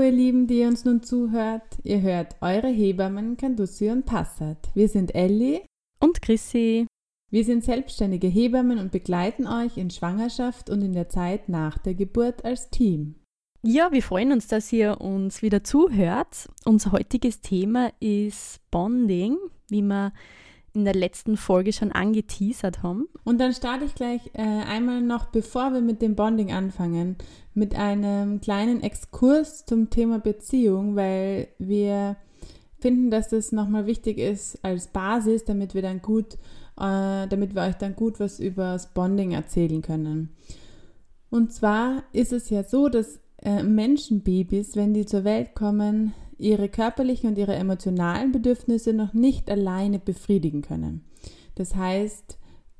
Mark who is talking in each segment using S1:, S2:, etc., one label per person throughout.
S1: Hallo ihr Lieben, die uns nun zuhört. Ihr hört eure Hebammen Candusi und Passat. Wir sind Elli
S2: und Chrissy.
S1: Wir sind selbstständige Hebammen und begleiten euch in Schwangerschaft und in der Zeit nach der Geburt als Team.
S2: Ja, wir freuen uns, dass ihr uns wieder zuhört. Unser heutiges Thema ist Bonding, wie wir in der letzten Folge schon angeteasert haben.
S1: Und dann starte ich gleich äh, einmal noch, bevor wir mit dem Bonding anfangen, mit einem kleinen Exkurs zum Thema Beziehung, weil wir finden, dass das nochmal wichtig ist als Basis, damit wir dann gut, äh, damit wir euch dann gut was über das Bonding erzählen können. Und zwar ist es ja so, dass äh, Menschenbabys, wenn die zur Welt kommen, ihre körperlichen und ihre emotionalen Bedürfnisse noch nicht alleine befriedigen können. Das heißt,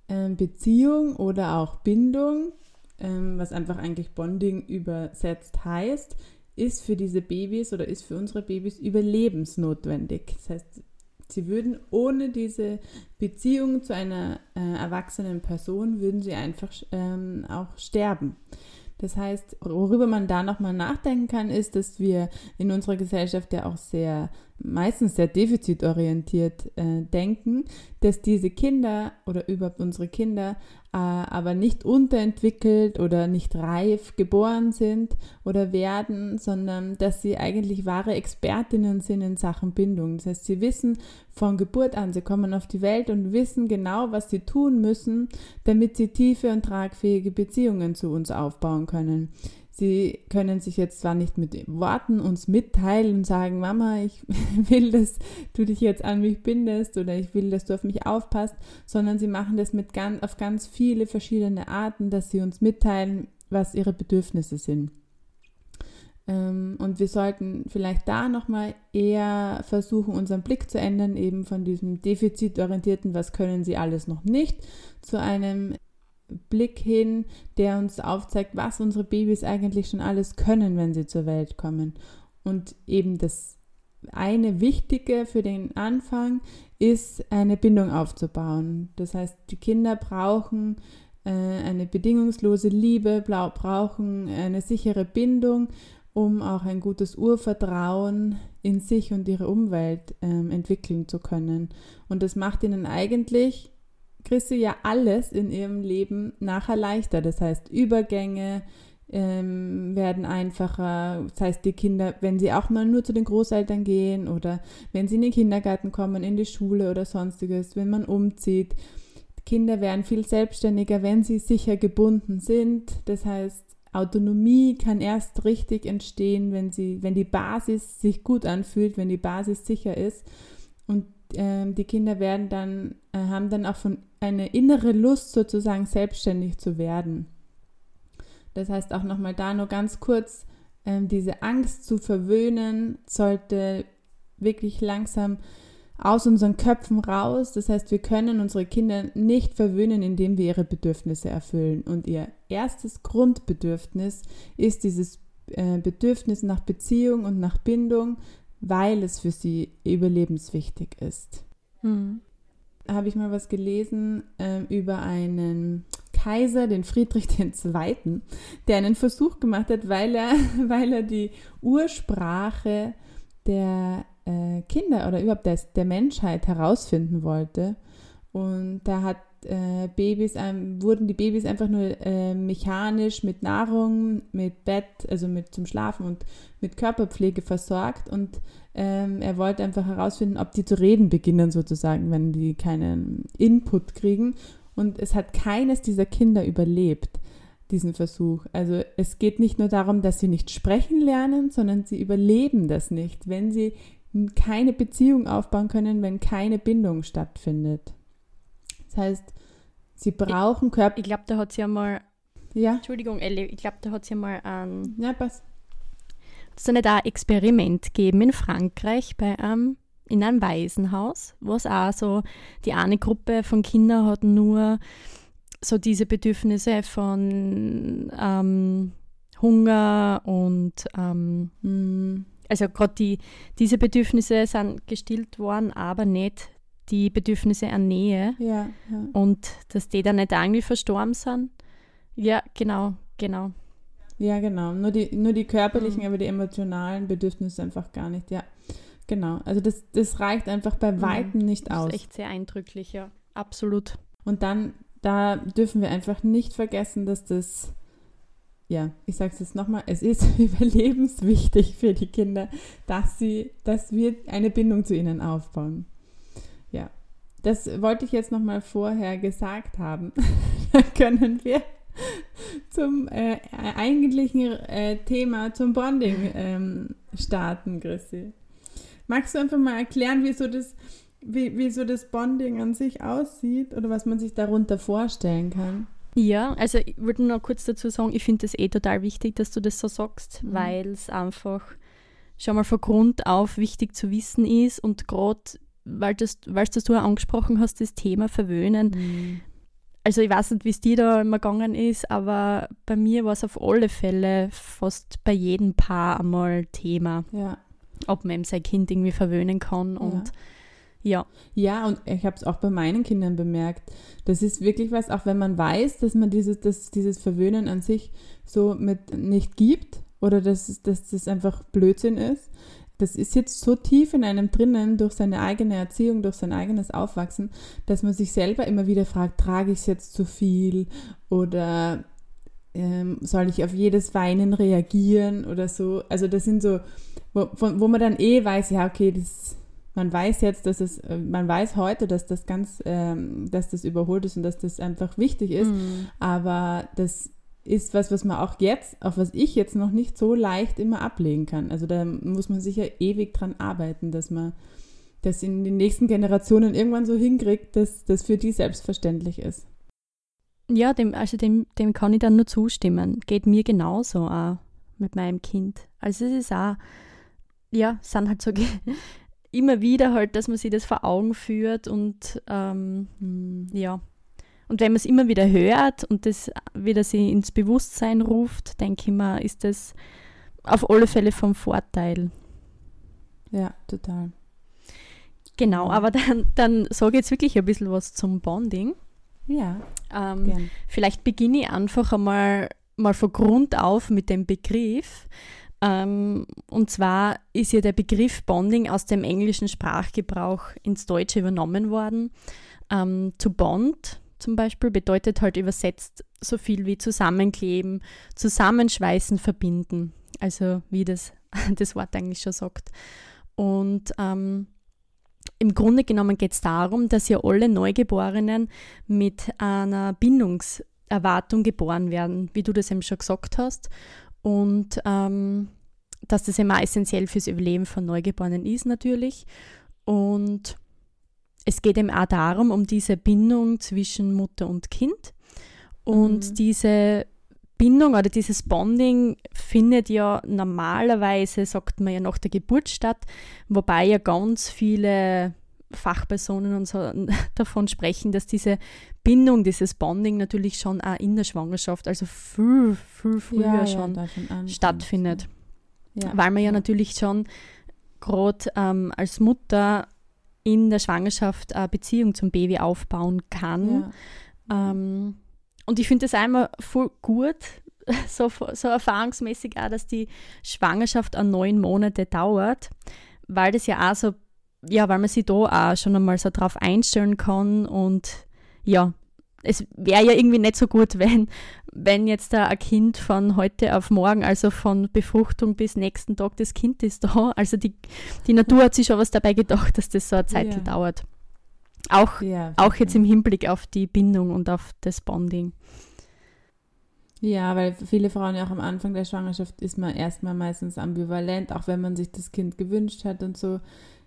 S1: ähm, Beziehung oder auch Bindung, ähm, was einfach eigentlich Bonding übersetzt heißt, ist für diese Babys oder ist für unsere Babys überlebensnotwendig. Das heißt, sie würden ohne diese Beziehung zu einer äh, erwachsenen Person, würden sie einfach ähm, auch sterben. Das heißt, worüber man da nochmal nachdenken kann, ist, dass wir in unserer Gesellschaft ja auch sehr, meistens sehr defizitorientiert äh, denken, dass diese Kinder oder überhaupt unsere Kinder äh, aber nicht unterentwickelt oder nicht reif geboren sind oder werden, sondern dass sie eigentlich wahre Expertinnen sind in Sachen Bindung. Das heißt, sie wissen von Geburt an, sie kommen auf die Welt und wissen genau, was sie tun müssen, damit sie tiefe und tragfähige Beziehungen zu uns aufbauen können. Sie können sich jetzt zwar nicht mit Worten uns mitteilen und sagen, Mama, ich will, dass du dich jetzt an mich bindest oder ich will, dass du auf mich aufpasst, sondern sie machen das mit ganz, auf ganz viele verschiedene Arten, dass sie uns mitteilen, was ihre Bedürfnisse sind. Ähm, und wir sollten vielleicht da nochmal eher versuchen, unseren Blick zu ändern, eben von diesem defizitorientierten, was können sie alles noch nicht, zu einem Blick hin, der uns aufzeigt, was unsere Babys eigentlich schon alles können, wenn sie zur Welt kommen. Und eben das eine Wichtige für den Anfang ist, eine Bindung aufzubauen. Das heißt, die Kinder brauchen äh, eine bedingungslose Liebe, brauchen eine sichere Bindung, um auch ein gutes Urvertrauen in sich und ihre Umwelt äh, entwickeln zu können. Und das macht ihnen eigentlich kriegst du ja alles in ihrem Leben nachher leichter. Das heißt, Übergänge ähm, werden einfacher. Das heißt, die Kinder, wenn sie auch mal nur zu den Großeltern gehen oder wenn sie in den Kindergarten kommen, in die Schule oder sonstiges, wenn man umzieht. Kinder werden viel selbstständiger, wenn sie sicher gebunden sind. Das heißt, Autonomie kann erst richtig entstehen, wenn sie, wenn die Basis sich gut anfühlt, wenn die Basis sicher ist. Und äh, die Kinder werden dann, äh, haben dann auch von eine innere Lust sozusagen selbstständig zu werden. Das heißt auch nochmal da nur ganz kurz, ähm, diese Angst zu verwöhnen sollte wirklich langsam aus unseren Köpfen raus. Das heißt, wir können unsere Kinder nicht verwöhnen, indem wir ihre Bedürfnisse erfüllen. Und ihr erstes Grundbedürfnis ist dieses äh, Bedürfnis nach Beziehung und nach Bindung, weil es für sie überlebenswichtig ist. Mhm. Habe ich mal was gelesen äh, über einen Kaiser, den Friedrich II., der einen Versuch gemacht hat, weil er, weil er die Ursprache der äh, Kinder oder überhaupt des, der Menschheit herausfinden wollte. Und da hat äh, Babys, ähm, wurden die Babys einfach nur äh, mechanisch mit Nahrung, mit Bett, also mit zum Schlafen und mit Körperpflege versorgt und ähm, er wollte einfach herausfinden, ob die zu reden beginnen sozusagen, wenn die keinen Input kriegen. Und es hat keines dieser Kinder überlebt, diesen Versuch. Also es geht nicht nur darum, dass sie nicht sprechen lernen, sondern sie überleben das nicht, wenn sie keine Beziehung aufbauen können, wenn keine Bindung stattfindet. Das heißt, sie brauchen Körper.
S2: Ich glaube, da hat sie ja mal. Ja. Entschuldigung, Ellie, ich glaube, da hat sie ja mal an.
S1: Ja, pass.
S2: Es soll da ein Experiment geben in Frankreich bei einem, in einem Waisenhaus, wo es auch so, die eine Gruppe von Kindern hat nur so diese Bedürfnisse von ähm, Hunger und ähm, hm, also gerade die, diese Bedürfnisse sind gestillt worden, aber nicht die Bedürfnisse an Nähe.
S1: Ja, ja.
S2: Und dass die dann nicht irgendwie verstorben sind. Ja, genau, genau.
S1: Ja, genau. Nur die, nur die körperlichen, mhm. aber die emotionalen Bedürfnisse einfach gar nicht, ja. Genau. Also das, das reicht einfach bei mhm. Weitem nicht aus.
S2: Das ist echt sehr eindrücklich, ja. Absolut.
S1: Und dann, da dürfen wir einfach nicht vergessen, dass das, ja, ich sage es jetzt nochmal, es ist überlebenswichtig für die Kinder, dass sie, dass wir eine Bindung zu ihnen aufbauen. Das wollte ich jetzt nochmal vorher gesagt haben. dann können wir zum äh, eigentlichen äh, Thema, zum Bonding ähm, starten, Chrissy. Magst du einfach mal erklären, wieso das, wie, wie so das Bonding an sich aussieht oder was man sich darunter vorstellen kann?
S2: Ja, also ich würde noch kurz dazu sagen, ich finde es eh total wichtig, dass du das so sagst, mhm. weil es einfach schon mal von Grund auf wichtig zu wissen ist und gerade, weil, das, weil das du angesprochen hast, das Thema Verwöhnen, mhm also ich weiß nicht, wie es dir da immer gegangen ist, aber bei mir war es auf alle Fälle fast bei jedem Paar einmal Thema. Ja. Ob man eben sein Kind irgendwie verwöhnen kann und ja.
S1: Ja, und ich habe es auch bei meinen Kindern bemerkt. Das ist wirklich was, auch wenn man weiß, dass man dieses, dass dieses Verwöhnen an sich so mit nicht gibt oder dass, dass das einfach Blödsinn ist, das ist jetzt so tief in einem drinnen durch seine eigene Erziehung, durch sein eigenes Aufwachsen, dass man sich selber immer wieder fragt, trage ich es jetzt zu viel oder ähm, soll ich auf jedes Weinen reagieren oder so. Also das sind so, wo, wo man dann eh weiß, ja, okay, das, man weiß jetzt, dass es, äh, man weiß heute, dass das ganz, ähm, dass das überholt ist und dass das einfach wichtig ist, mhm. aber das ist was, was man auch jetzt, auf was ich jetzt noch nicht so leicht immer ablegen kann. Also da muss man sicher ewig dran arbeiten, dass man das in den nächsten Generationen irgendwann so hinkriegt, dass das für die selbstverständlich ist.
S2: Ja, dem, also dem, dem kann ich dann nur zustimmen. Geht mir genauso auch mit meinem Kind. Also es ist auch, ja, es sind halt so immer wieder halt, dass man sich das vor Augen führt und ähm, hm, ja, und wenn man es immer wieder hört und das wieder sie ins Bewusstsein ruft, denke ich mir, ist das auf alle Fälle vom Vorteil.
S1: Ja, total.
S2: Genau, aber dann, dann sage ich jetzt wirklich ein bisschen was zum Bonding.
S1: Ja.
S2: Ähm, vielleicht beginne ich einfach einmal mal von Grund auf mit dem Begriff. Ähm, und zwar ist ja der Begriff Bonding aus dem englischen Sprachgebrauch ins Deutsche übernommen worden. Ähm, to bond zum Beispiel bedeutet halt übersetzt so viel wie zusammenkleben, zusammenschweißen, verbinden. Also wie das, das Wort eigentlich schon sagt. Und ähm, im Grunde genommen geht es darum, dass ja alle Neugeborenen mit einer Bindungserwartung geboren werden, wie du das eben schon gesagt hast. Und ähm, dass das immer essentiell fürs Überleben von Neugeborenen ist natürlich. Und es geht eben auch darum, um diese Bindung zwischen Mutter und Kind. Und mhm. diese Bindung oder dieses Bonding findet ja normalerweise, sagt man ja, nach der Geburt statt, wobei ja ganz viele Fachpersonen und so davon sprechen, dass diese Bindung, dieses Bonding natürlich schon auch in der Schwangerschaft, also viel, viel früher ja, schon, ja, schon stattfindet. Ja, Weil man ja, natürlich schon gerade ähm, als Mutter in der Schwangerschaft eine Beziehung zum Baby aufbauen kann. Ja. Ähm, und ich finde das einmal voll gut, so, so erfahrungsmäßig auch, dass die Schwangerschaft an neun Monate dauert, weil das ja auch so, ja, weil man sich da auch schon einmal so drauf einstellen kann und ja, es wäre ja irgendwie nicht so gut, wenn, wenn jetzt da ein Kind von heute auf morgen, also von Befruchtung bis nächsten Tag, das Kind ist da. Also die, die Natur hat sich schon was dabei gedacht, dass das so eine Zeit ja. dauert. Auch, ja, auch jetzt im Hinblick auf die Bindung und auf das Bonding.
S1: Ja, weil viele Frauen ja auch am Anfang der Schwangerschaft ist man erstmal meistens ambivalent, auch wenn man sich das Kind gewünscht hat und so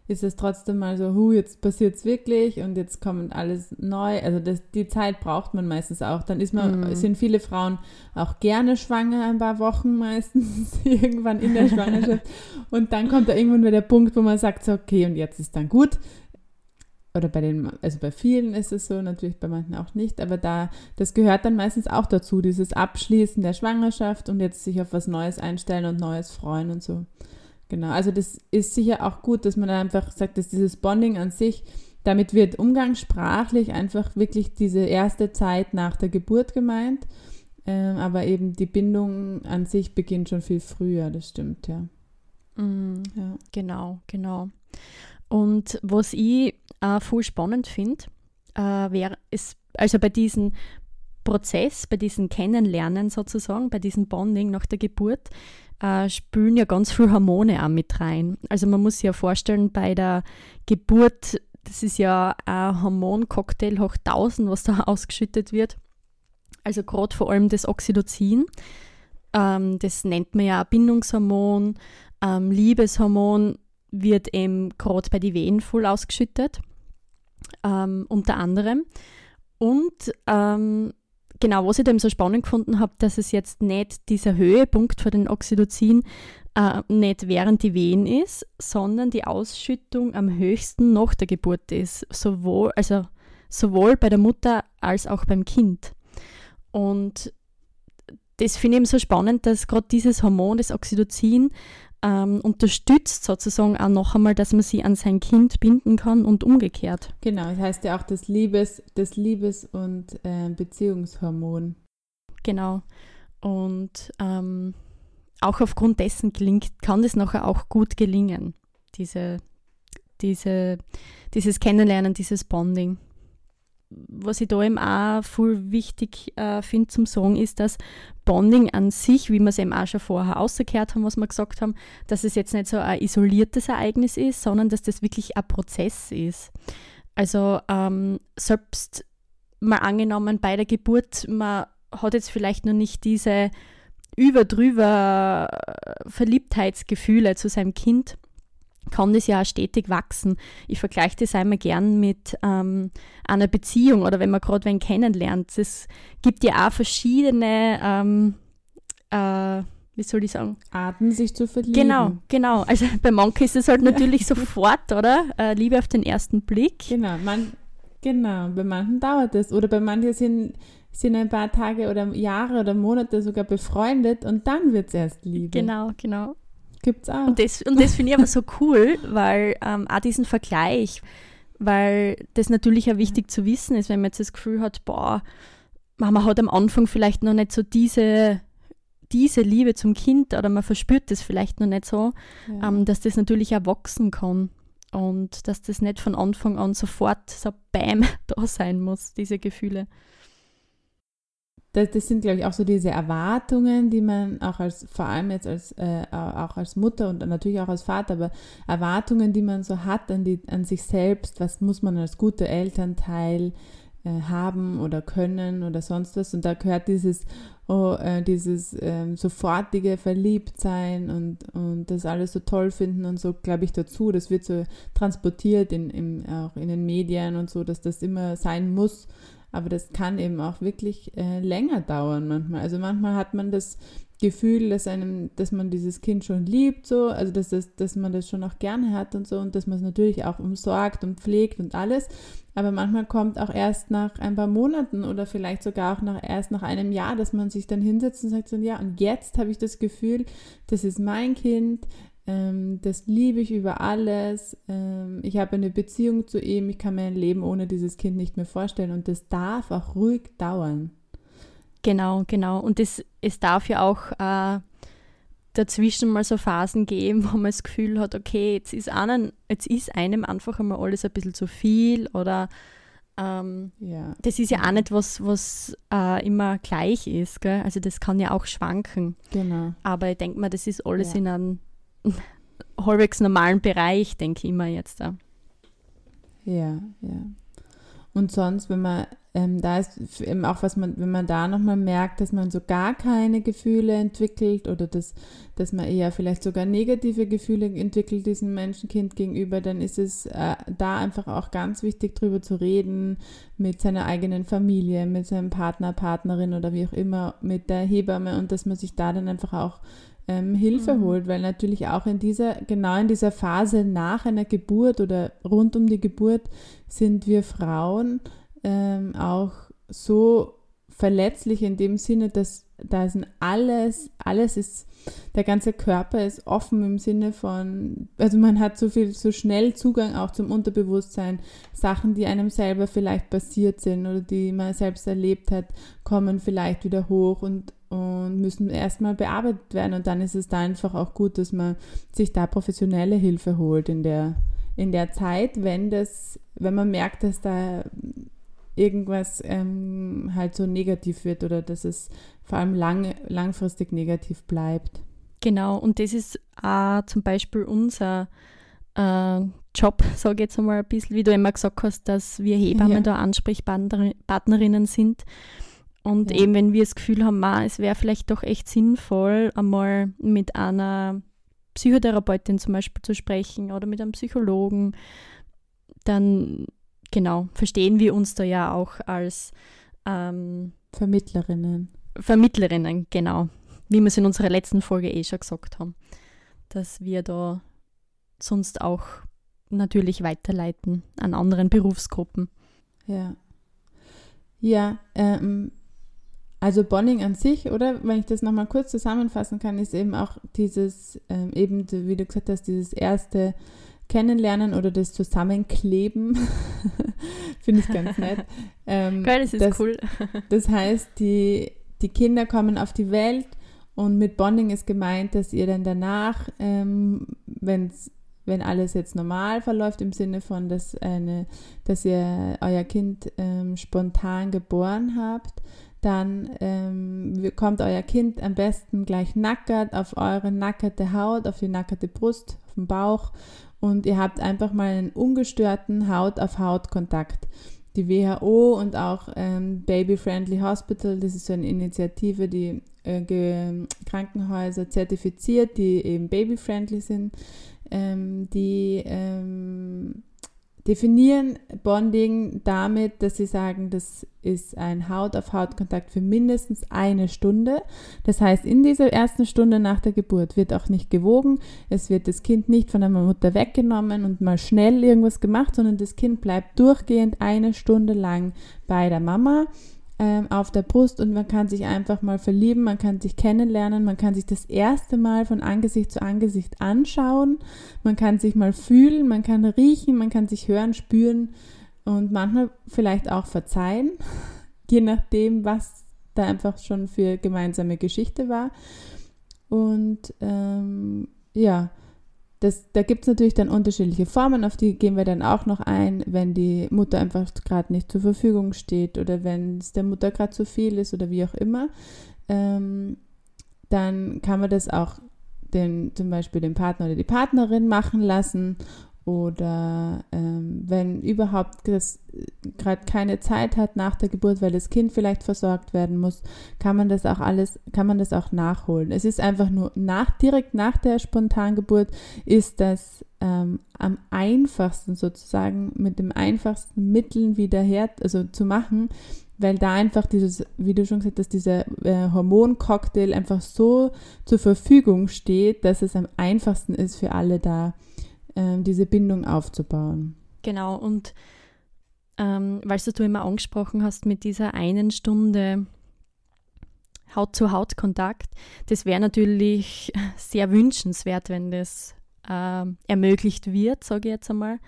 S1: ist es trotzdem mal so, hu, jetzt passiert es wirklich und jetzt kommt alles neu. Also das, die Zeit braucht man meistens auch. Dann ist man, mm. sind viele Frauen auch gerne schwanger, ein paar Wochen meistens, irgendwann in der Schwangerschaft. und dann kommt da irgendwann wieder der Punkt, wo man sagt, so, okay, und jetzt ist dann gut. Oder bei den, also bei vielen ist es so, natürlich bei manchen auch nicht, aber da, das gehört dann meistens auch dazu, dieses Abschließen der Schwangerschaft und jetzt sich auf was Neues einstellen und Neues freuen und so. Genau, also das ist sicher auch gut, dass man einfach sagt, dass dieses Bonding an sich, damit wird umgangssprachlich einfach wirklich diese erste Zeit nach der Geburt gemeint. Ähm, aber eben die Bindung an sich beginnt schon viel früher, das stimmt, ja.
S2: Mm, ja. Genau, genau. Und was ich äh, voll spannend finde, äh, wäre es, also bei diesem Prozess, bei diesem Kennenlernen sozusagen, bei diesem Bonding nach der Geburt, äh, spülen ja ganz viele Hormone auch mit rein. Also man muss sich ja vorstellen, bei der Geburt, das ist ja ein Hormoncocktail hoch 1000, was da ausgeschüttet wird. Also gerade vor allem das Oxytocin. Ähm, das nennt man ja Bindungshormon. Ähm, Liebeshormon wird eben gerade bei den Wehen voll ausgeschüttet, ähm, unter anderem. Und ähm, genau, was ich da eben so spannend gefunden habe, dass es jetzt nicht dieser Höhepunkt für den Oxytocin äh, nicht während die Wehen ist, sondern die Ausschüttung am höchsten nach der Geburt ist. Sowohl, also sowohl bei der Mutter als auch beim Kind. Und das finde ich eben so spannend, dass gerade dieses Hormon, das Oxytocin, ähm, unterstützt sozusagen auch noch einmal, dass man sie an sein Kind binden kann und umgekehrt.
S1: Genau, das heißt ja auch das Liebes, das Liebes- und äh, Beziehungshormon.
S2: Genau. Und ähm, auch aufgrund dessen gelingt, kann das nachher auch gut gelingen, diese, diese, dieses Kennenlernen, dieses Bonding was ich da eben auch voll wichtig äh, finde zum Sagen, ist, dass Bonding an sich, wie wir es eben auch schon vorher ausgekehrt haben, was wir gesagt haben, dass es jetzt nicht so ein isoliertes Ereignis ist, sondern dass das wirklich ein Prozess ist. Also ähm, selbst mal angenommen bei der Geburt, man hat jetzt vielleicht noch nicht diese überdrüber Verliebtheitsgefühle zu seinem Kind, kann das ja auch stetig wachsen. Ich vergleiche das einmal gern mit ähm, einer Beziehung oder wenn man gerade wen kennenlernt. Es gibt ja auch verschiedene, ähm, äh, wie soll ich sagen?
S1: Arten, sich zu verlieben.
S2: Genau, genau. Also bei manchen ist es halt natürlich sofort, oder? Äh, Liebe auf den ersten Blick.
S1: Genau, man, genau. Bei manchen dauert es. Oder bei manchen sind, sind ein paar Tage oder Jahre oder Monate sogar befreundet und dann wird es erst Liebe.
S2: Genau, genau.
S1: Gibt's auch.
S2: Und das, und das finde ich aber so cool, weil ähm, auch diesen Vergleich, weil das natürlich auch wichtig zu wissen ist, wenn man jetzt das Gefühl hat, boah, man hat am Anfang vielleicht noch nicht so diese, diese Liebe zum Kind oder man verspürt das vielleicht noch nicht so, ja. ähm, dass das natürlich auch wachsen kann und dass das nicht von Anfang an sofort so Bäm da sein muss, diese Gefühle
S1: das, das sind, glaube ich, auch so diese Erwartungen, die man auch als, vor allem jetzt als, äh, auch als Mutter und natürlich auch als Vater, aber Erwartungen, die man so hat an, die, an sich selbst, was muss man als guter Elternteil äh, haben oder können oder sonst was. Und da gehört dieses, oh, äh, dieses ähm, sofortige Verliebtsein und, und das alles so toll finden und so, glaube ich, dazu. Das wird so transportiert in, in, auch in den Medien und so, dass das immer sein muss. Aber das kann eben auch wirklich äh, länger dauern manchmal. Also manchmal hat man das Gefühl, dass einem, dass man dieses Kind schon liebt, so, also dass, das, dass man das schon auch gerne hat und so und dass man es natürlich auch umsorgt und pflegt und alles. Aber manchmal kommt auch erst nach ein paar Monaten oder vielleicht sogar auch nach, erst nach einem Jahr, dass man sich dann hinsetzt und sagt so, ja, und jetzt habe ich das Gefühl, das ist mein Kind, ähm, das liebe ich über alles. Ähm, ich habe eine Beziehung zu ihm. Ich kann mir ein Leben ohne dieses Kind nicht mehr vorstellen. Und das darf auch ruhig dauern.
S2: Genau, genau. Und das, es darf ja auch äh, dazwischen mal so Phasen geben, wo man das Gefühl hat, okay, jetzt ist, einem, jetzt ist einem einfach einmal alles ein bisschen zu viel oder ähm, ja. das ist ja auch nicht was, was äh, immer gleich ist. Gell? Also das kann ja auch schwanken.
S1: Genau.
S2: Aber ich denke mal, das ist alles ja. in einem halbwegs normalen Bereich, denke ich immer jetzt da.
S1: Ja, ja. Und sonst, wenn man ähm, da ist eben auch was man, wenn man da nochmal merkt, dass man so gar keine Gefühle entwickelt oder dass, dass man eher vielleicht sogar negative Gefühle entwickelt diesem Menschenkind gegenüber, dann ist es äh, da einfach auch ganz wichtig, drüber zu reden mit seiner eigenen Familie, mit seinem Partner, Partnerin oder wie auch immer, mit der Hebamme und dass man sich da dann einfach auch ähm, Hilfe mhm. holt, weil natürlich auch in dieser, genau in dieser Phase nach einer Geburt oder rund um die Geburt sind wir Frauen ähm, auch so verletzlich in dem Sinne, dass da ist alles, alles ist, der ganze Körper ist offen im Sinne von, also man hat so viel, so schnell Zugang auch zum Unterbewusstsein. Sachen, die einem selber vielleicht passiert sind oder die man selbst erlebt hat, kommen vielleicht wieder hoch und, und müssen erstmal bearbeitet werden. Und dann ist es da einfach auch gut, dass man sich da professionelle Hilfe holt in der, in der Zeit, wenn das, wenn man merkt, dass da irgendwas ähm, halt so negativ wird oder dass es vor allem lang, langfristig negativ bleibt.
S2: Genau, und das ist auch zum Beispiel unser äh, Job, sage ich jetzt einmal ein bisschen, wie du immer gesagt hast, dass wir Hebammen ja. da Ansprechpartnerinnen sind. Und ja. eben, wenn wir das Gefühl haben, ma, es wäre vielleicht doch echt sinnvoll, einmal mit einer Psychotherapeutin zum Beispiel zu sprechen oder mit einem Psychologen, dann genau, verstehen wir uns da ja auch als ähm,
S1: Vermittlerinnen.
S2: Vermittlerinnen, genau. Wie wir es in unserer letzten Folge eh schon gesagt haben. Dass wir da sonst auch natürlich weiterleiten an anderen Berufsgruppen.
S1: Ja. Ja, ähm, also Bonding an sich, oder wenn ich das nochmal kurz zusammenfassen kann, ist eben auch dieses, ähm, eben, wie du gesagt hast, dieses erste Kennenlernen oder das Zusammenkleben. Finde ich ganz nett.
S2: Ähm, Geil, das ist das, cool.
S1: das heißt, die, die Kinder kommen auf die Welt und mit Bonding ist gemeint, dass ihr dann danach, ähm, wenn's, wenn alles jetzt normal verläuft, im Sinne von, dass, eine, dass ihr euer Kind ähm, spontan geboren habt, dann ähm, kommt euer Kind am besten gleich nackert auf eure nackerte Haut, auf die nackerte Brust, auf den Bauch und ihr habt einfach mal einen ungestörten Haut-auf-Haut-Kontakt. Die WHO und auch ähm, Baby Friendly Hospital, das ist so eine Initiative, die äh, Krankenhäuser zertifiziert, die eben baby-friendly sind, ähm, die ähm, definieren Bonding damit, dass sie sagen, das ist ein Haut-auf-Haut-Kontakt für mindestens eine Stunde. Das heißt, in dieser ersten Stunde nach der Geburt wird auch nicht gewogen. Es wird das Kind nicht von der Mutter weggenommen und mal schnell irgendwas gemacht, sondern das Kind bleibt durchgehend eine Stunde lang bei der Mama ähm, auf der Brust und man kann sich einfach mal verlieben, man kann sich kennenlernen, man kann sich das erste Mal von Angesicht zu Angesicht anschauen, man kann sich mal fühlen, man kann riechen, man kann sich hören, spüren und manchmal vielleicht auch verzeihen, je nachdem, was da einfach schon für gemeinsame Geschichte war. Und ähm, ja, das, da gibt es natürlich dann unterschiedliche Formen, auf die gehen wir dann auch noch ein, wenn die Mutter einfach gerade nicht zur Verfügung steht oder wenn es der Mutter gerade zu viel ist oder wie auch immer. Ähm, dann kann man das auch den, zum Beispiel den Partner oder die Partnerin machen lassen oder ähm, wenn überhaupt das äh, gerade keine Zeit hat nach der Geburt, weil das Kind vielleicht versorgt werden muss, kann man das auch alles, kann man das auch nachholen. Es ist einfach nur nach, direkt nach der Spontangeburt ist das ähm, am einfachsten sozusagen mit dem einfachsten Mitteln wieder her, also zu machen, weil da einfach dieses, wie du schon gesagt hast, dieser äh, Hormoncocktail einfach so zur Verfügung steht, dass es am einfachsten ist für alle da ähm, diese Bindung aufzubauen.
S2: Genau, und ähm, weil du immer angesprochen hast mit dieser einen Stunde Haut-zu-Haut-Kontakt, das wäre natürlich sehr wünschenswert, wenn das äh, ermöglicht wird, sage ich jetzt einmal.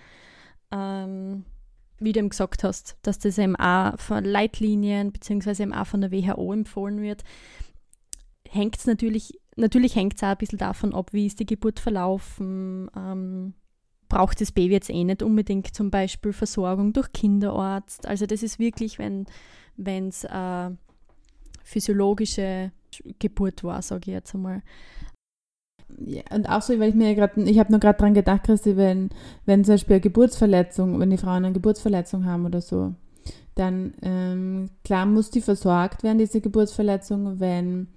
S2: Ähm, wie du eben gesagt hast, dass das eben auch von Leitlinien bzw. eben auch von der WHO empfohlen wird, hängt es natürlich Natürlich hängt es auch ein bisschen davon ab, wie ist die Geburt verlaufen. Ähm, braucht das Baby jetzt eh nicht unbedingt zum Beispiel Versorgung durch Kinderarzt. Also das ist wirklich, wenn es äh, physiologische Geburt war, sage ich jetzt einmal.
S1: Ja, und auch so, weil ich mir gerade, ich habe nur gerade dran gedacht, Christi, wenn, wenn zum Beispiel eine Geburtsverletzung, wenn die Frauen eine Geburtsverletzung haben oder so, dann ähm, klar muss die versorgt werden, diese Geburtsverletzung, wenn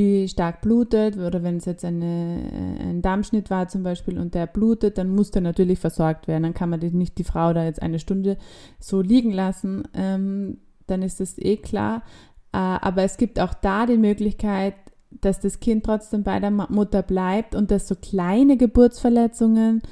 S1: die stark blutet oder wenn es jetzt eine, äh, ein Darmschnitt war zum Beispiel und der blutet, dann muss der natürlich versorgt werden. Dann kann man nicht die Frau da jetzt eine Stunde so liegen lassen. Ähm, dann ist das eh klar. Äh, aber es gibt auch da die Möglichkeit, dass das Kind trotzdem bei der Mutter bleibt und dass so kleine Geburtsverletzungen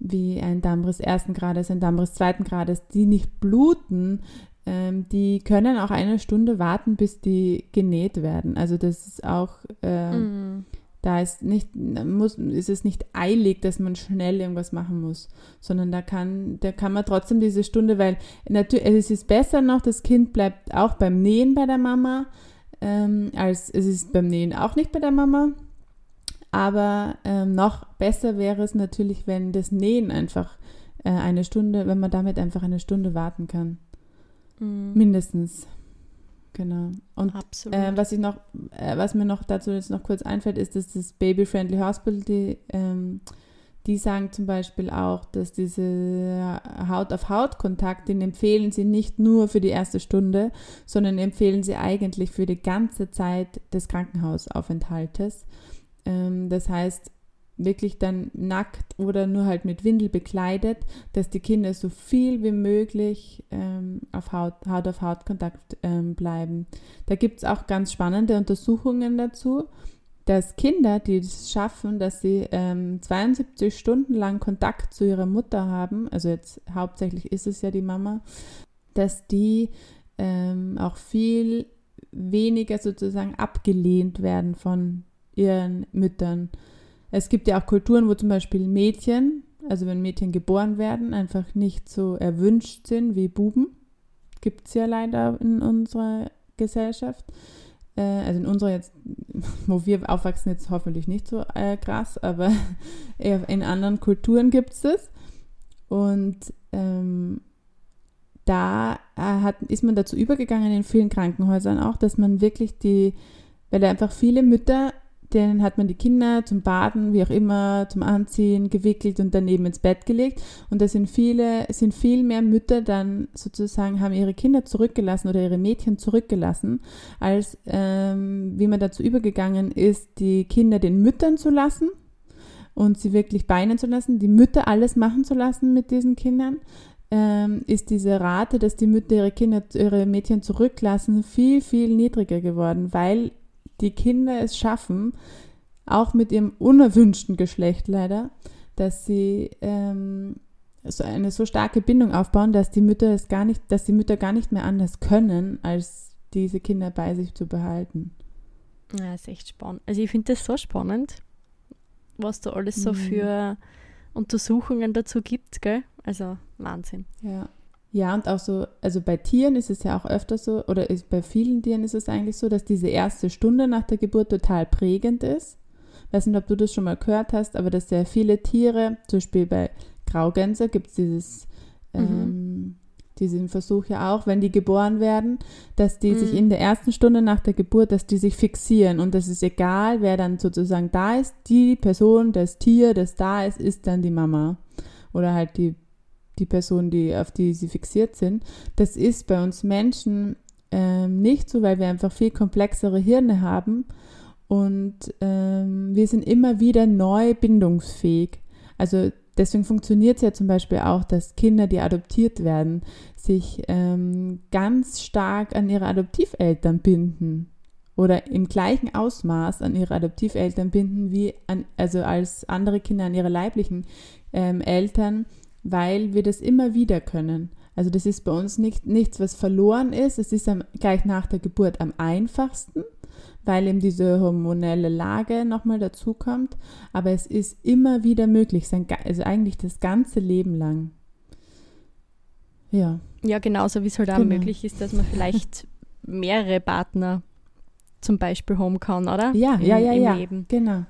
S1: wie ein Darmriss ersten Grades, ein Darmriss zweiten Grades, die nicht bluten, ähm, die können auch eine Stunde warten, bis die genäht werden. Also das ist auch, äh, mm. da ist nicht, muss, ist es nicht eilig, dass man schnell irgendwas machen muss, sondern da kann, da kann man trotzdem diese Stunde, weil natürlich, es ist besser noch, das Kind bleibt auch beim Nähen bei der Mama, ähm, als es ist beim Nähen auch nicht bei der Mama. Aber ähm, noch besser wäre es natürlich, wenn das Nähen einfach äh, eine Stunde, wenn man damit einfach eine Stunde warten kann. Mhm. Mindestens. Genau. Und äh, was ich noch, äh, was mir noch dazu jetzt noch kurz einfällt, ist, dass das Baby Friendly Hospital, die, ähm, die sagen zum Beispiel auch, dass diese Haut-auf-Haut-Kontakt, den empfehlen sie nicht nur für die erste Stunde, sondern empfehlen sie eigentlich für die ganze Zeit des Krankenhausaufenthaltes. Ähm, das heißt, wirklich dann nackt oder nur halt mit Windel bekleidet, dass die Kinder so viel wie möglich ähm, auf Haut, Haut auf Haut Kontakt ähm, bleiben. Da gibt es auch ganz spannende Untersuchungen dazu, dass Kinder, die es schaffen, dass sie ähm, 72 Stunden lang Kontakt zu ihrer Mutter haben, also jetzt hauptsächlich ist es ja die Mama, dass die ähm, auch viel weniger sozusagen abgelehnt werden von ihren Müttern. Es gibt ja auch Kulturen, wo zum Beispiel Mädchen, also wenn Mädchen geboren werden, einfach nicht so erwünscht sind wie Buben. Gibt es ja leider in unserer Gesellschaft. Äh, also in unserer jetzt, wo wir aufwachsen, jetzt hoffentlich nicht so äh, krass, aber in anderen Kulturen gibt es das. Und ähm, da äh, hat, ist man dazu übergegangen in vielen Krankenhäusern auch, dass man wirklich die, weil einfach viele Mütter den hat man die Kinder zum Baden, wie auch immer, zum Anziehen gewickelt und daneben ins Bett gelegt. Und da sind viele, sind viel mehr Mütter dann sozusagen, haben ihre Kinder zurückgelassen oder ihre Mädchen zurückgelassen, als ähm, wie man dazu übergegangen ist, die Kinder den Müttern zu lassen und sie wirklich beinen zu lassen, die Mütter alles machen zu lassen mit diesen Kindern. Ähm, ist diese Rate, dass die Mütter ihre Kinder, ihre Mädchen zurücklassen, viel, viel niedriger geworden, weil die Kinder es schaffen, auch mit ihrem unerwünschten Geschlecht leider, dass sie ähm, so eine so starke Bindung aufbauen, dass die Mütter es gar nicht, dass die Mütter gar nicht mehr anders können, als diese Kinder bei sich zu behalten.
S2: Ja, ist echt spannend. Also ich finde das so spannend, was da alles so mhm. für Untersuchungen dazu gibt, gell? Also Wahnsinn.
S1: Ja. Ja, und auch so, also bei Tieren ist es ja auch öfter so, oder ist, bei vielen Tieren ist es eigentlich so, dass diese erste Stunde nach der Geburt total prägend ist. Ich weiß nicht, ob du das schon mal gehört hast, aber dass sehr viele Tiere, zum Beispiel bei Graugänse gibt es dieses, mhm. ähm, diesen Versuch ja auch, wenn die geboren werden, dass die mhm. sich in der ersten Stunde nach der Geburt, dass die sich fixieren und das ist egal, wer dann sozusagen da ist, die Person, das Tier, das da ist, ist dann die Mama oder halt die die Person, die, auf die sie fixiert sind. Das ist bei uns Menschen ähm, nicht so, weil wir einfach viel komplexere Hirne haben und ähm, wir sind immer wieder neu bindungsfähig. Also deswegen funktioniert es ja zum Beispiel auch, dass Kinder, die adoptiert werden, sich ähm, ganz stark an ihre Adoptiveltern binden oder im gleichen Ausmaß an ihre Adoptiveltern binden, wie an, also als andere Kinder an ihre leiblichen ähm, Eltern weil wir das immer wieder können. Also das ist bei uns nicht, nichts, was verloren ist. Es ist am, gleich nach der Geburt am einfachsten, weil eben diese hormonelle Lage nochmal dazukommt. Aber es ist immer wieder möglich, also eigentlich das ganze Leben lang.
S2: Ja. Ja, genauso wie es halt auch genau. möglich ist, dass man vielleicht mehrere Partner zum Beispiel haben kann, oder?
S1: Ja, Im, ja, ja, im ja. Leben. Genau.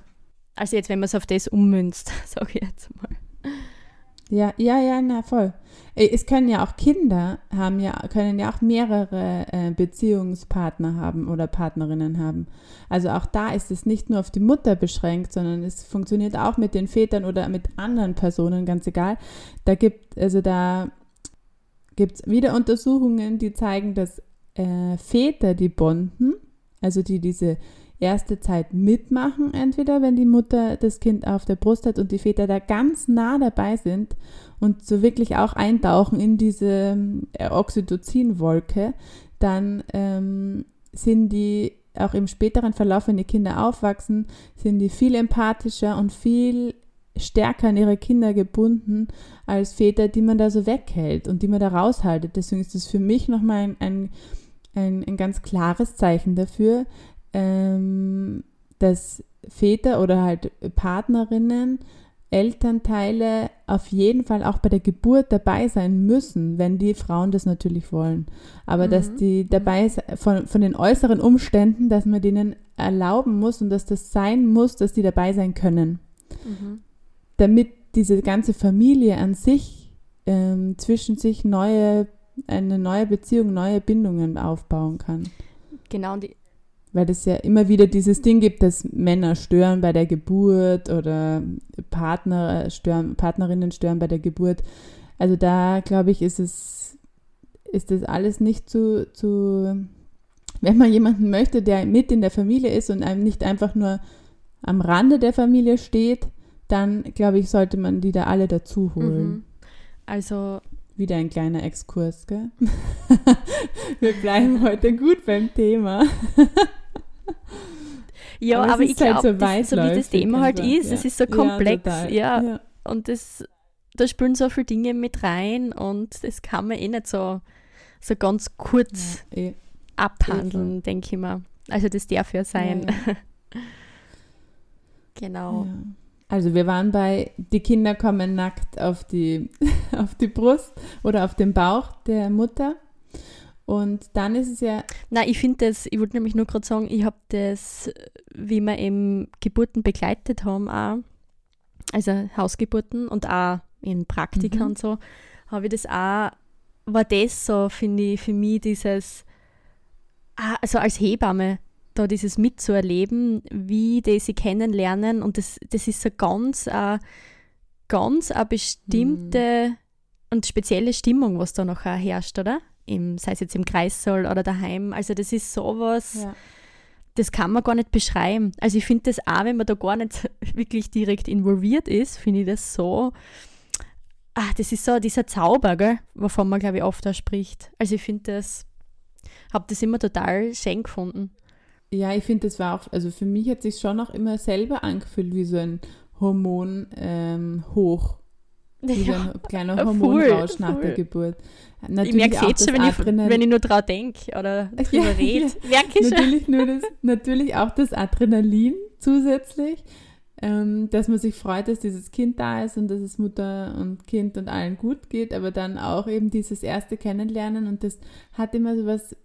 S2: Also jetzt, wenn man es auf das ummünzt, sage ich jetzt mal.
S1: Ja, ja, ja, na voll. Es können ja auch Kinder haben ja, können ja auch mehrere äh, Beziehungspartner haben oder Partnerinnen haben. Also auch da ist es nicht nur auf die Mutter beschränkt, sondern es funktioniert auch mit den Vätern oder mit anderen Personen, ganz egal. Da gibt, also da gibt es wieder Untersuchungen, die zeigen, dass äh, Väter, die bonden, also die diese erste Zeit mitmachen, entweder wenn die Mutter das Kind auf der Brust hat und die Väter da ganz nah dabei sind und so wirklich auch eintauchen in diese äh, Oxytocin-Wolke, dann ähm, sind die auch im späteren Verlauf, wenn die Kinder aufwachsen, sind die viel empathischer und viel stärker an ihre Kinder gebunden als Väter, die man da so weghält und die man da raushaltet. Deswegen ist das für mich nochmal ein, ein, ein, ein ganz klares Zeichen dafür, ähm, dass Väter oder halt Partnerinnen Elternteile auf jeden Fall auch bei der Geburt dabei sein müssen, wenn die Frauen das natürlich wollen. Aber mhm. dass die dabei von, von den äußeren Umständen, dass man denen erlauben muss und dass das sein muss, dass die dabei sein können. Mhm. Damit diese ganze Familie an sich ähm, zwischen sich neue, eine neue Beziehung, neue Bindungen aufbauen kann.
S2: Genau, und
S1: weil es ja immer wieder dieses Ding gibt, dass Männer stören bei der Geburt oder Partner stören, Partnerinnen stören bei der Geburt. Also da glaube ich, ist es, ist das alles nicht zu, zu, wenn man jemanden möchte, der mit in der Familie ist und einem nicht einfach nur am Rande der Familie steht, dann glaube ich, sollte man die da alle dazu holen. Mhm.
S2: Also
S1: wieder ein kleiner Exkurs, gell? Wir bleiben heute gut beim Thema.
S2: Ja, aber, aber ich glaube, halt so, so, wie das Thema halt ist, ja. es ist so komplex, ja, ja. ja. Und das, da spielen so viele Dinge mit rein und das kann man eh nicht so, so ganz kurz eh. abhandeln, eh. denke ich mal. Also das darf ja sein. genau.
S1: Also wir waren bei, die Kinder kommen nackt auf die, auf die Brust oder auf den Bauch der Mutter. Und dann ist es ja.
S2: Na, ich finde das, ich wollte nämlich nur gerade sagen, ich habe das, wie wir eben Geburten begleitet haben, auch, also Hausgeburten und auch in Praktika mhm. und so, habe ich das auch, war das so, finde ich, für mich dieses, also als Hebamme, da dieses mitzuerleben, wie die sie kennenlernen und das, das ist so ganz, uh, ganz eine bestimmte mhm. und spezielle Stimmung, was da noch herrscht, oder? Im, sei es jetzt im Kreissaal oder daheim. Also das ist sowas, ja. das kann man gar nicht beschreiben. Also ich finde das auch, wenn man da gar nicht wirklich direkt involviert ist, finde ich das so, ah, das ist so dieser Zauber, gell, wovon man, glaube ich, oft auch spricht. Also ich finde das, habe das immer total schön gefunden.
S1: Ja, ich finde, das war auch, also für mich hat sich schon auch immer selber angefühlt wie so ein Hormon ähm, hoch ja, ein kleiner Hormonrausch voll, nach der Geburt.
S2: Natürlich ich merke es jetzt schon, wenn ich, wenn ich nur daran denke oder drüber ja, rede.
S1: Ja. natürlich, nur das, natürlich auch das Adrenalin zusätzlich, ähm, dass man sich freut, dass dieses Kind da ist und dass es Mutter und Kind und allen gut geht, aber dann auch eben dieses erste Kennenlernen und das hat immer so was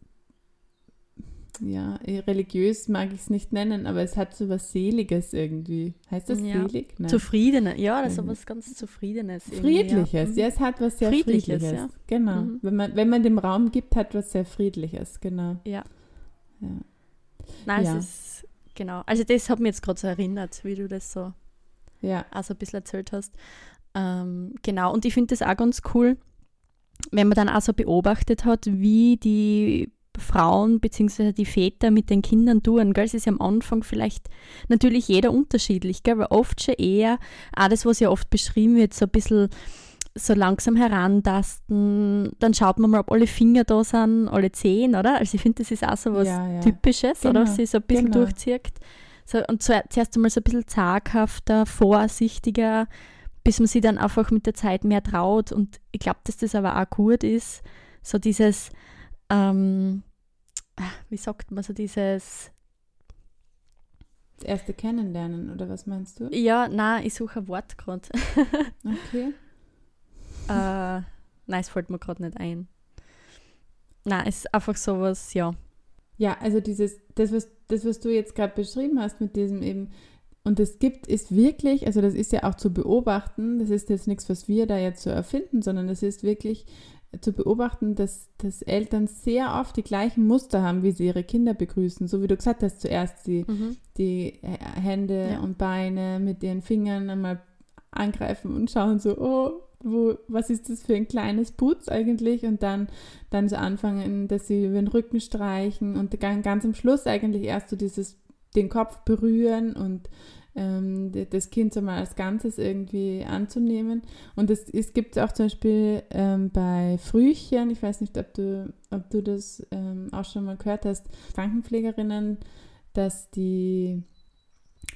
S1: ja, eh, religiös mag ich es nicht nennen, aber es hat so was Seliges irgendwie. Heißt das ja. selig?
S2: Nein. Zufriedenes, ja, das ist so was ganz Zufriedenes.
S1: Friedliches, ja. Mhm. ja. es hat was sehr Friedliches. Friedliches. Ja. Genau. Mhm. Wenn, man, wenn man dem Raum gibt, hat was sehr Friedliches, genau.
S2: Ja. ja. Nein, es ist, genau. Also, das hat mich jetzt gerade so erinnert, wie du das so ja. also ein bisschen erzählt hast. Ähm, genau, und ich finde das auch ganz cool, wenn man dann auch so beobachtet hat, wie die Frauen bzw. die Väter mit den Kindern tun. Gell? Es ist ja am Anfang vielleicht natürlich jeder unterschiedlich, gell? aber oft schon eher, auch das, was ja oft beschrieben wird, so ein bisschen so langsam herantasten, dann schaut man mal, ob alle Finger da sind, alle Zehen, oder? Also ich finde, das ist auch so was ja, ja. Typisches, genau. oder? Sich so ein bisschen genau. durchzieht. So, und zuerst einmal so ein bisschen zaghafter, vorsichtiger, bis man sich dann einfach mit der Zeit mehr traut. Und ich glaube, dass das aber auch gut ist, so dieses ähm, ah, wie sagt man so dieses
S1: das erste Kennenlernen, oder was meinst du?
S2: Ja, nein, ich suche ein Wort gerade.
S1: okay.
S2: äh, nein, es fällt mir gerade nicht ein. Nein, es ist einfach sowas, ja.
S1: Ja, also dieses, das, was, das, was du jetzt gerade beschrieben hast mit diesem eben, und es gibt, ist wirklich, also das ist ja auch zu beobachten, das ist jetzt nichts, was wir da jetzt so erfinden, sondern das ist wirklich zu beobachten, dass, dass Eltern sehr oft die gleichen Muster haben, wie sie ihre Kinder begrüßen. So wie du gesagt hast, zuerst die, mhm. die Hände ja. und Beine mit ihren Fingern einmal angreifen und schauen so, oh, wo, was ist das für ein kleines Putz eigentlich? Und dann, dann so anfangen, dass sie über den Rücken streichen und ganz am Schluss eigentlich erst so dieses, den Kopf berühren und ähm, das Kind so mal als Ganzes irgendwie anzunehmen. Und es, es gibt auch zum Beispiel ähm, bei Frühchen, ich weiß nicht, ob du, ob du das ähm, auch schon mal gehört hast, Krankenpflegerinnen, dass die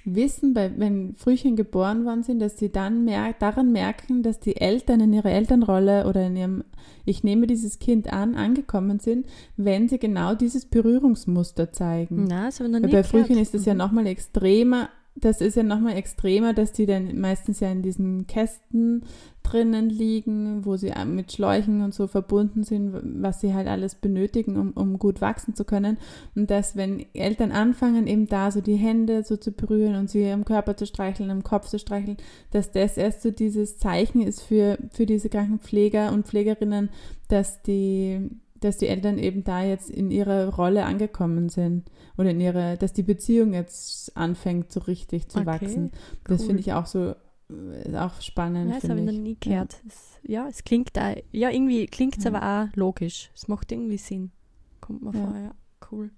S1: wissen, bei, wenn Frühchen geboren worden sind, dass sie dann mer daran merken, dass die Eltern in ihrer Elternrolle oder in ihrem Ich nehme dieses Kind an, angekommen sind, wenn sie genau dieses Berührungsmuster zeigen.
S2: Na, das habe ich noch nie
S1: bei Frühchen
S2: gehört.
S1: ist das ja
S2: Mhm.
S1: nochmal extremer, das ist ja nochmal extremer, dass die dann meistens ja in diesen Kästen drinnen liegen, wo sie mit Schläuchen und so verbunden sind, was sie halt alles benötigen, um, um gut wachsen zu können. Und dass, wenn Eltern anfangen, eben da so die Hände so zu berühren und sie am Körper zu streicheln, am Kopf zu streicheln, dass das erst so dieses Zeichen ist für, für diese Krankenpfleger und Pflegerinnen, dass die, dass die Eltern eben da jetzt in ihrer Rolle angekommen sind oder in ihre, dass die Beziehung jetzt anfängt, so richtig zu
S2: Okay,
S1: wachsen. Das
S2: cool.
S1: finde ich auch so, ist auch spannend.
S2: Ja, das habe ich noch nie gehört. Es, ja, es klingt da, ja, irgendwie klingt es
S1: Ja.
S2: aber auch logisch. Es macht irgendwie Sinn. Kommt mir
S1: Ja.
S2: vor, ja. Cool.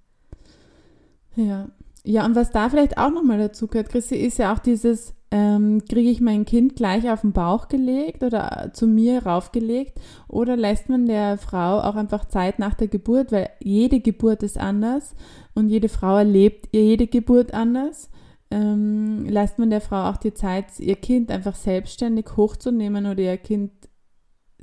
S1: Ja. Ja, und was da vielleicht auch nochmal dazu gehört, Christi, ist ja auch dieses, ähm, kriege ich mein Kind gleich auf den Bauch gelegt oder zu mir raufgelegt oder lässt man der Frau auch einfach Zeit nach der Geburt, weil jede Geburt ist anders und jede Frau erlebt jede Geburt anders. Ähm, lässt man der Frau auch die Zeit, ihr Kind einfach selbstständig hochzunehmen oder ihr Kind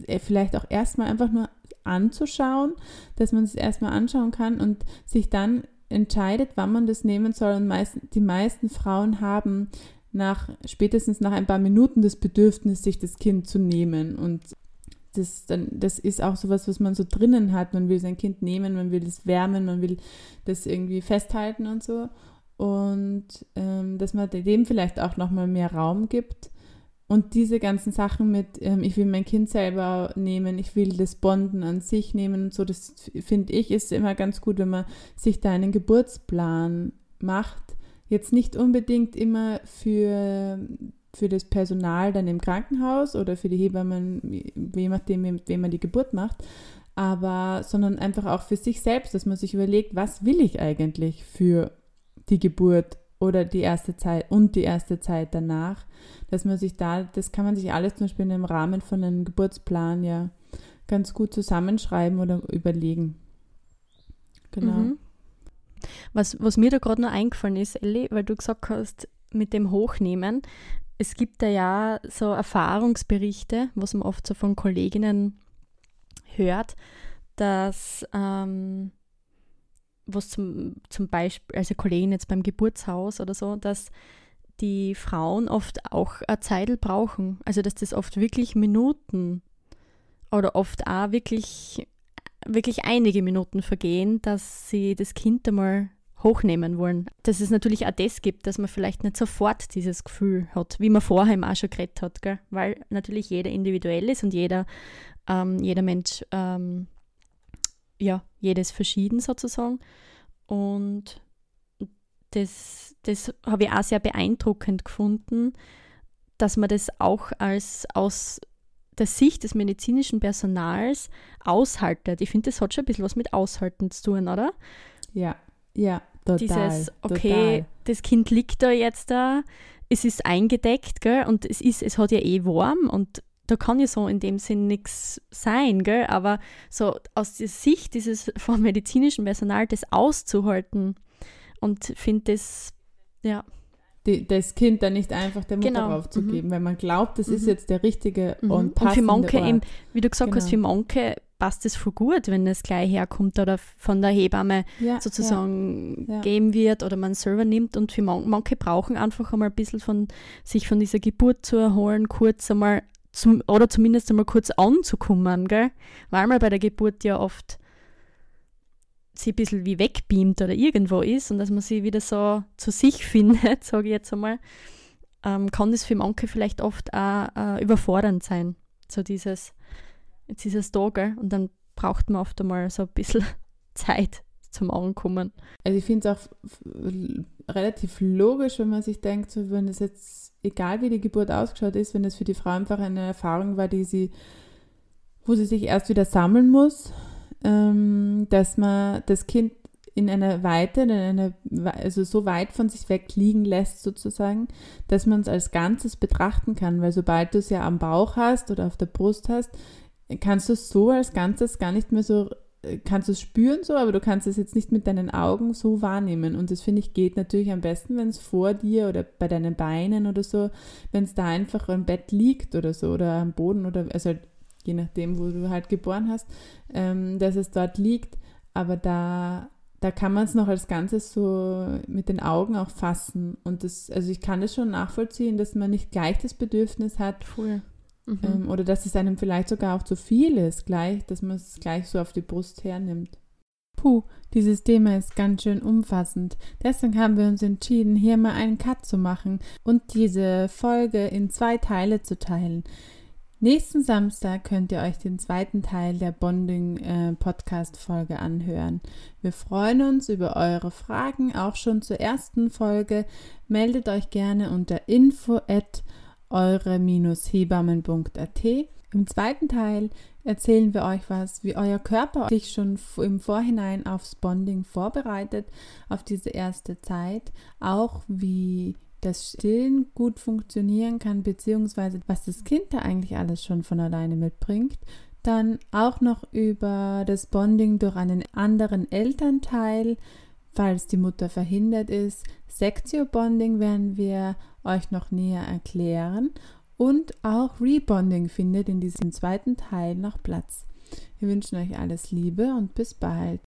S1: äh, vielleicht auch erstmal einfach nur anzuschauen, dass man es erstmal anschauen kann und sich dann entscheidet, wann man das nehmen soll. Und meist, die meisten Frauen haben nach spätestens nach ein paar Minuten das Bedürfnis, sich das Kind zu nehmen. Und das, dann, das ist auch sowas, was man so drinnen hat. Man will sein Kind nehmen, man will es wärmen, man will das irgendwie festhalten und so. Und ähm, dass man dem vielleicht auch nochmal mehr Raum gibt. Und diese ganzen Sachen mit, ähm, ich will mein Kind selber nehmen, ich will das Bonden an sich nehmen und so, das finde ich ist immer ganz gut, wenn man sich da einen Geburtsplan macht. Jetzt nicht unbedingt immer für, für das Personal dann im Krankenhaus oder für die Hebammen, je nachdem, mit wem man die Geburt macht, aber sondern einfach auch für sich selbst, dass man sich überlegt, was will ich eigentlich für die Geburt oder die erste Zeit und die erste Zeit danach, dass man sich da, das kann man sich alles zum Beispiel im Rahmen von einem Geburtsplan ja ganz gut zusammenschreiben oder überlegen. Genau.
S2: Mhm. Was, was mir da gerade noch eingefallen ist, Elli, weil du gesagt hast, mit dem Hochnehmen, es gibt da ja so Erfahrungsberichte, was man oft so von Kolleginnen hört, dass ähm, was zum, zum Beispiel, also Kollegen jetzt beim Geburtshaus oder so, dass die Frauen oft auch eine Zeit brauchen. Also dass das oft wirklich Minuten oder oft auch wirklich, wirklich einige Minuten vergehen, dass sie das Kind einmal hochnehmen wollen. Dass es natürlich auch das gibt, dass man vielleicht nicht sofort dieses Gefühl hat, wie man vorher eben auch schon geredet hat, gell? weil natürlich jeder individuell ist und jeder, ähm, jeder Mensch, ähm, ja, jedes verschieden sozusagen. Und das, das habe ich auch sehr beeindruckend gefunden, dass man das auch als aus der Sicht des medizinischen Personals aushaltet. Ich finde, das hat schon ein bisschen was mit Aushalten zu tun, oder?
S1: Ja, ja, total.
S2: Dieses, okay, das Kind liegt da jetzt da, es ist eingedeckt, gell, und es ist, es hat ja eh warm und da kann ja so in dem Sinn nichts sein, gell, aber so aus der Sicht dieses vom medizinischen Personal das auszuhalten und finde das, ja,
S1: Die, das Kind dann nicht einfach der Mutter
S2: Genau,
S1: aufzugeben, weil man glaubt, das ist
S2: Mhm.
S1: jetzt der richtige
S2: Mhm.
S1: und
S2: Und für
S1: passende
S2: manche
S1: Ort.
S2: eben, wie du gesagt hast, für
S1: Genau.
S2: manche passt es voll gut, wenn es gleich herkommt oder von der Hebamme
S1: ja,
S2: sozusagen
S1: Ja.
S2: gegeben wird oder man selber nimmt. Und für man, manche brauchen einfach einmal ein bisschen von sich von dieser Geburt zu erholen, kurz einmal zum, oder zumindest einmal kurz anzukommen, gell? Weil man bei der Geburt ja oft sie ein bisschen wie wegbeamt oder irgendwo ist und dass man sie wieder so zu sich findet, sage ich jetzt einmal, ähm, kann das für manche vielleicht oft auch äh, überfordernd sein. So dieses, jetzt ist es da, gell? Und dann braucht man oft einmal so ein bisschen Zeit zum Ankommen.
S1: Also ich finde es auch relativ logisch, wenn man sich denkt, so wenn es jetzt, egal wie die Geburt ausgeschaut ist, wenn es für die Frau einfach eine Erfahrung war, die sie, wo sie sich erst wieder sammeln muss, ähm, dass man das Kind in einer Weite, in einer, also so weit von sich weg liegen lässt sozusagen, dass man es als Ganzes betrachten kann, weil sobald du es ja am Bauch hast oder auf der Brust hast, kannst du es so als Ganzes gar nicht mehr so äh, kannst du es spüren so, aber du kannst es jetzt nicht mit deinen Augen so wahrnehmen. Und das finde ich geht natürlich am besten, wenn es vor dir oder bei deinen Beinen oder so, wenn es da einfach im Bett liegt oder so oder am Boden oder also je nachdem, wo du halt geboren hast, ähm, dass es dort liegt. Aber da, da kann man es noch als Ganzes so mit den Augen auch fassen. Und das, also ich kann das schon nachvollziehen, dass man nicht gleich das Bedürfnis hat.
S2: Cool.
S1: Mhm. Ähm, oder dass es einem vielleicht sogar auch zu viel ist, gleich, dass man es gleich so auf die Brust hernimmt. Puh, dieses Thema ist ganz schön umfassend. Deswegen haben wir uns entschieden, hier mal einen Cut zu machen und diese Folge in zwei Teile zu teilen. Nächsten Samstag könnt ihr euch den zweiten Teil der Bonding-Podcast-Folge äh, anhören. Wir freuen uns über eure Fragen, auch schon zur ersten Folge. Meldet euch gerne unter info at eure-hebammen.at. Im zweiten Teil erzählen wir euch was, wie euer Körper sich schon im Vorhinein aufs Bonding vorbereitet, auf diese erste Zeit, auch wie das Stillen gut funktionieren kann, beziehungsweise was das Kind da eigentlich alles schon von alleine mitbringt. Dann auch noch über das Bonding durch einen anderen Elternteil, falls die Mutter verhindert ist. Sektio-Bonding werden wir euch noch näher erklären. Und auch Rebonding findet in diesem zweiten Teil noch Platz. Wir wünschen euch alles Liebe und bis bald.